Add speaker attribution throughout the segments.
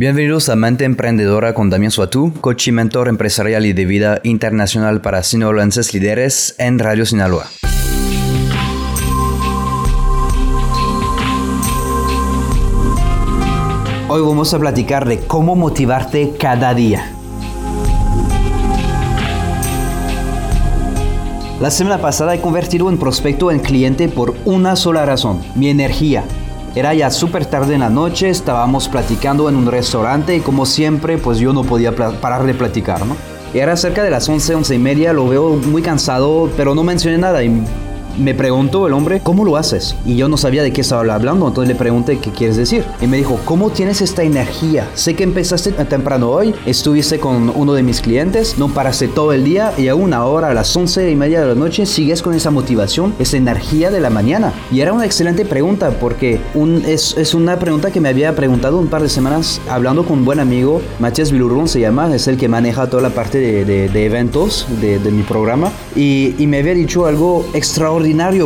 Speaker 1: Bienvenidos a Mente Emprendedora con Damián Suatú, coach y mentor empresarial y de vida internacional para sinaloenses líderes en Radio Sinaloa. Hoy vamos a platicar de cómo motivarte cada día. La semana pasada he convertido en prospecto en cliente por una sola razón, mi energía. Era ya súper tarde en la noche, estábamos platicando en un restaurante y como siempre, pues yo no podía parar de platicar, ¿no? Era cerca de las 11, 11 y media, lo veo muy cansado, pero no mencioné nada y me preguntó el hombre, ¿cómo lo haces? Y yo no sabía de qué estaba hablando, entonces le pregunté, ¿qué quieres decir? Y me dijo, ¿cómo tienes esta energía? Sé que empezaste temprano hoy, estuviste con uno de mis clientes, no paraste todo el día y a una hora, a las once y media de la noche, sigues con esa motivación, esa energía de la mañana. Y era una excelente pregunta porque es, es una pregunta que me había preguntado un par de semanas hablando con un buen amigo, Matías Vilurrón se llama, es el que maneja toda la parte de, eventos de, de, mi programa y, y me había dicho algo extraordinario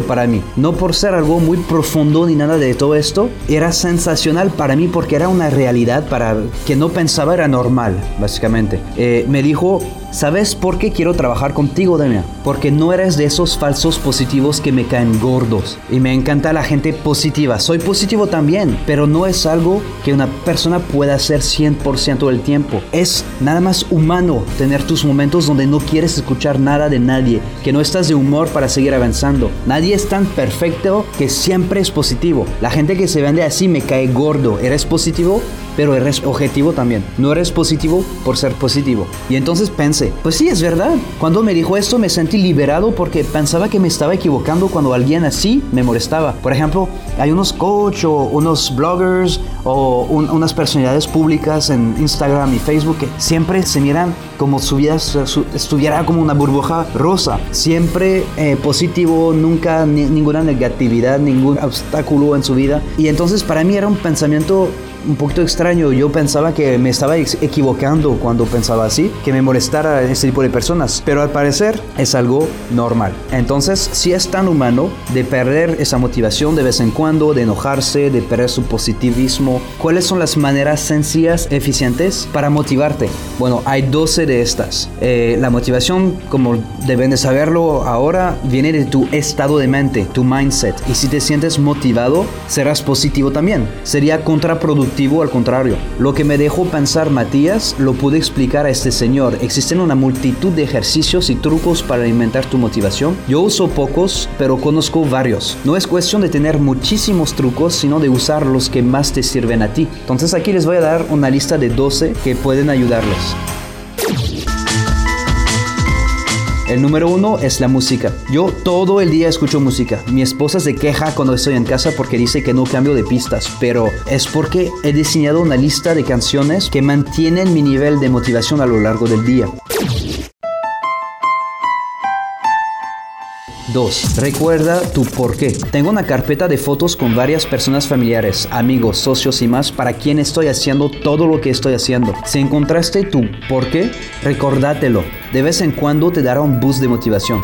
Speaker 1: para mí. No por ser algo muy profundo ni nada de todo esto, era sensacional para mí porque era una realidad para que no pensaba era normal, básicamente. Eh, me dijo, ¿Sabes por qué quiero trabajar contigo, Damián? Porque no eres de esos falsos positivos que me caen gordos. Y me encanta la gente positiva. Soy positivo también, pero no es algo que una persona pueda hacer 100% del tiempo. Es nada más humano tener tus momentos donde no quieres escuchar nada de nadie, que no estás de humor para seguir avanzando. Nadie es tan perfecto que siempre es positivo. La gente que se vende así me cae gordo. ¿Eres positivo? Pero eres objetivo también. No eres positivo por ser positivo. Y entonces pensé, pues sí, es verdad. Cuando me dijo esto me sentí liberado porque pensaba que me estaba equivocando cuando alguien así me molestaba. Por ejemplo, hay unos coach o unos bloggers o unas personalidades públicas en Instagram y Facebook que siempre se miran como si estuviera como una burbuja rosa. Siempre eh, positivo, nunca ninguna negatividad, ningún obstáculo en su vida. Y entonces para mí era un pensamiento un poquito extraño. Yo pensaba que me estaba equivocando cuando pensaba así, que me molestara ese tipo de personas. Pero al parecer es algo normal. Entonces, si es tan humano de perder esa motivación de vez en cuando, de enojarse, de perder su positivismo, ¿cuáles son las maneras sencillas, eficientes para motivarte? Bueno, hay 12 de estas. Eh, la motivación, como deben de saberlo ahora, viene de tu estado de mente, tu mindset. Y si te sientes motivado, serás positivo también. Sería contraproductivo al contrario. Lo que me dejó pensar Matías lo pude explicar a este señor. Existen una multitud de ejercicios y trucos para alimentar tu motivación. Yo uso pocos, pero conozco varios. No es cuestión de tener muchísimos trucos, sino de usar los que más te sirven a ti. Entonces aquí les voy a dar una lista de 12 que pueden ayudarles. El número uno es la música. Yo todo el día escucho música. Mi esposa se queja cuando estoy en casa porque dice que no cambio de pistas, pero es porque he diseñado una lista de canciones que mantienen mi nivel de motivación a lo largo del día. 2. Recuerda tu por qué. Tengo una carpeta de fotos con varias personas familiares, amigos, socios y más para quien estoy haciendo todo lo que estoy haciendo. Si encontraste tu por qué, recordátelo. De vez en cuando te dará un boost de motivación.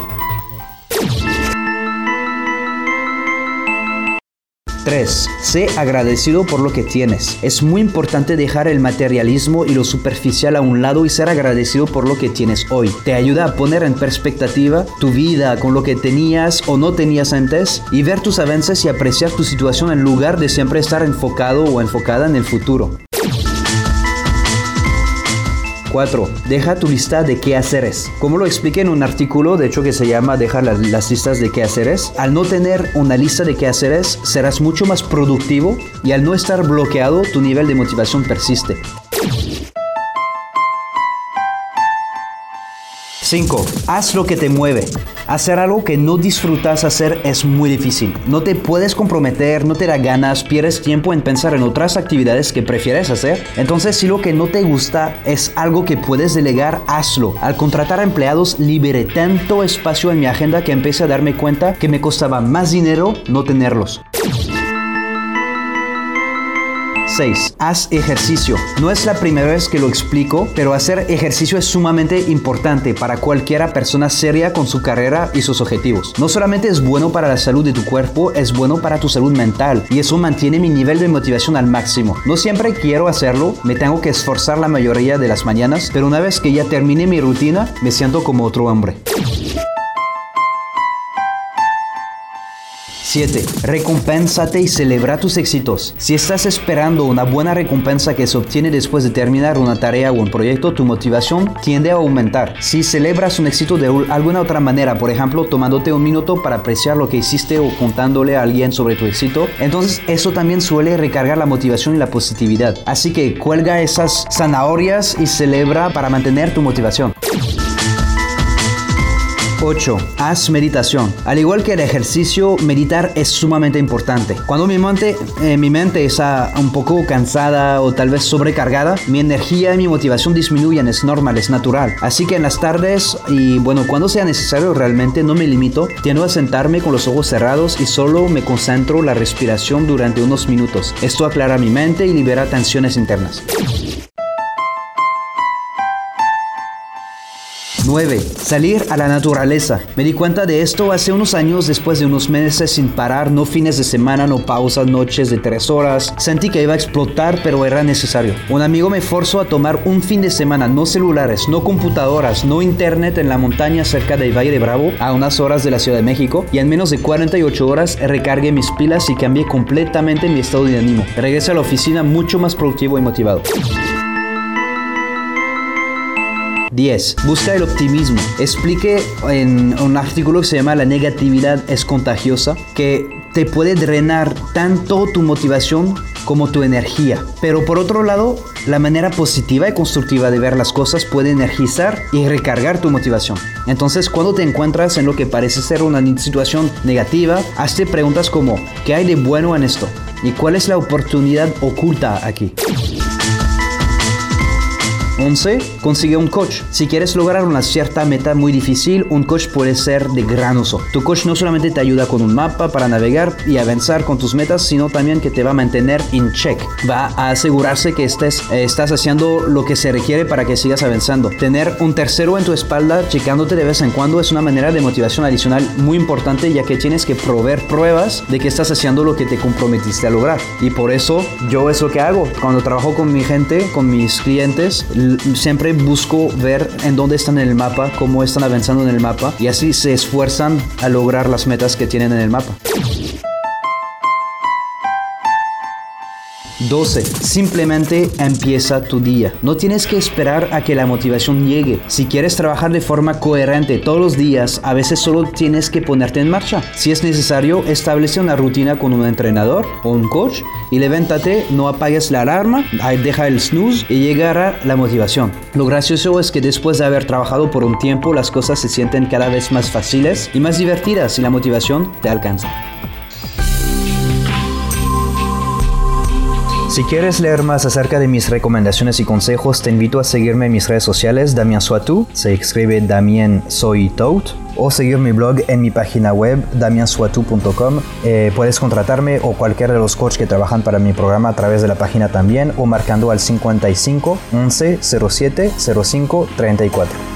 Speaker 1: 3. Sé agradecido por lo que tienes. Es muy importante dejar el materialismo y lo superficial a un lado y ser agradecido por lo que tienes hoy. Te ayuda a poner en perspectiva tu vida con lo que tenías o no tenías antes y ver tus avances y apreciar tu situación en lugar de siempre estar enfocado o enfocada en el futuro. 4. Deja tu lista de qué haceres. Como lo expliqué en un artículo, de hecho que se llama Deja las, las listas de qué haceres, al no tener una lista de qué haceres, serás mucho más productivo y al no estar bloqueado, tu nivel de motivación persiste. 5. Haz lo que te mueve. Hacer algo que no disfrutas hacer es muy difícil. No te puedes comprometer, no te da ganas, pierdes tiempo en pensar en otras actividades que prefieres hacer. Entonces, si lo que no te gusta es algo que puedes delegar, hazlo. Al contratar empleados, liberé tanto espacio en mi agenda que empecé a darme cuenta que me costaba más dinero no tenerlos. 6. Haz ejercicio. No es la primera vez que lo explico, pero hacer ejercicio es sumamente importante para cualquiera persona seria con su carrera y sus objetivos. No solamente es bueno para la salud de tu cuerpo, es bueno para tu salud mental y eso mantiene mi nivel de motivación al máximo. No siempre quiero hacerlo, me tengo que esforzar la mayoría de las mañanas, pero una vez que ya termine mi rutina, me siento como otro hombre. 7. Recompénsate y celebra tus éxitos. Si estás esperando una buena recompensa que se obtiene después de terminar una tarea o un proyecto, tu motivación tiende a aumentar. Si celebras un éxito de alguna otra manera, por ejemplo, tomándote un minuto para apreciar lo que hiciste o contándole a alguien sobre tu éxito, entonces eso también suele recargar la motivación y la positividad. Así que cuelga esas zanahorias y celebra para mantener tu motivación. 8. Haz meditación. Al igual que el ejercicio, meditar es sumamente importante. Cuando mi mente, eh, mi mente está un poco cansada o tal vez sobrecargada, mi energía y mi motivación disminuyen, es normal, es natural. Así que en las tardes y bueno, cuando sea necesario realmente no me limito, tiendo a sentarme con los ojos cerrados y solo me concentro la respiración durante unos minutos. Esto aclara mi mente y libera tensiones internas. 9. Salir a la naturaleza. Me di cuenta de esto hace unos años después de unos meses sin parar, no fines de semana, no pausas, noches de 3 horas. Sentí que iba a explotar, pero era necesario. Un amigo me forzó a tomar un fin de semana, no celulares, no computadoras, no internet en la montaña cerca del Valle de Bravo, a unas horas de la Ciudad de México, y en menos de 48 horas recargué mis pilas y cambié completamente mi estado de ánimo. Regresé a la oficina mucho más productivo y motivado. 10. Busca el optimismo. Explique en un artículo que se llama La negatividad es contagiosa, que te puede drenar tanto tu motivación como tu energía. Pero por otro lado, la manera positiva y constructiva de ver las cosas puede energizar y recargar tu motivación. Entonces, cuando te encuentras en lo que parece ser una situación negativa, hazte preguntas como, ¿qué hay de bueno en esto? ¿Y cuál es la oportunidad oculta aquí? 11. Consigue un coach. Si quieres lograr una cierta meta muy difícil, un coach puede ser de gran uso. Tu coach no solamente te ayuda con un mapa para navegar y avanzar con tus metas, sino también que te va a mantener en check. Va a asegurarse que estés, eh, estás haciendo lo que se requiere para que sigas avanzando. Tener un tercero en tu espalda checándote de vez en cuando es una manera de motivación adicional muy importante ya que tienes que proveer pruebas de que estás haciendo lo que te comprometiste a lograr. Y por eso yo es lo que hago. Cuando trabajo con mi gente, con mis clientes, siempre busco ver en dónde están en el mapa, cómo están avanzando en el mapa y así se esfuerzan a lograr las metas que tienen en el mapa. 12. Simplemente empieza tu día. No tienes que esperar a que la motivación llegue. Si quieres trabajar de forma coherente todos los días, a veces solo tienes que ponerte en marcha. Si es necesario, establece una rutina con un entrenador o un coach y levántate, no apagues la alarma, deja el snooze y llegará la motivación. Lo gracioso es que después de haber trabajado por un tiempo, las cosas se sienten cada vez más fáciles y más divertidas y la motivación te alcanza. Si quieres leer más acerca de mis recomendaciones y consejos, te invito a seguirme en mis redes sociales, Damien Soitou, se escribe Damien Soy o seguir mi blog en mi página web damiensuatu.com. Eh, puedes contratarme o cualquiera de los coaches que trabajan para mi programa a través de la página también o marcando al 55 11 07 05 34.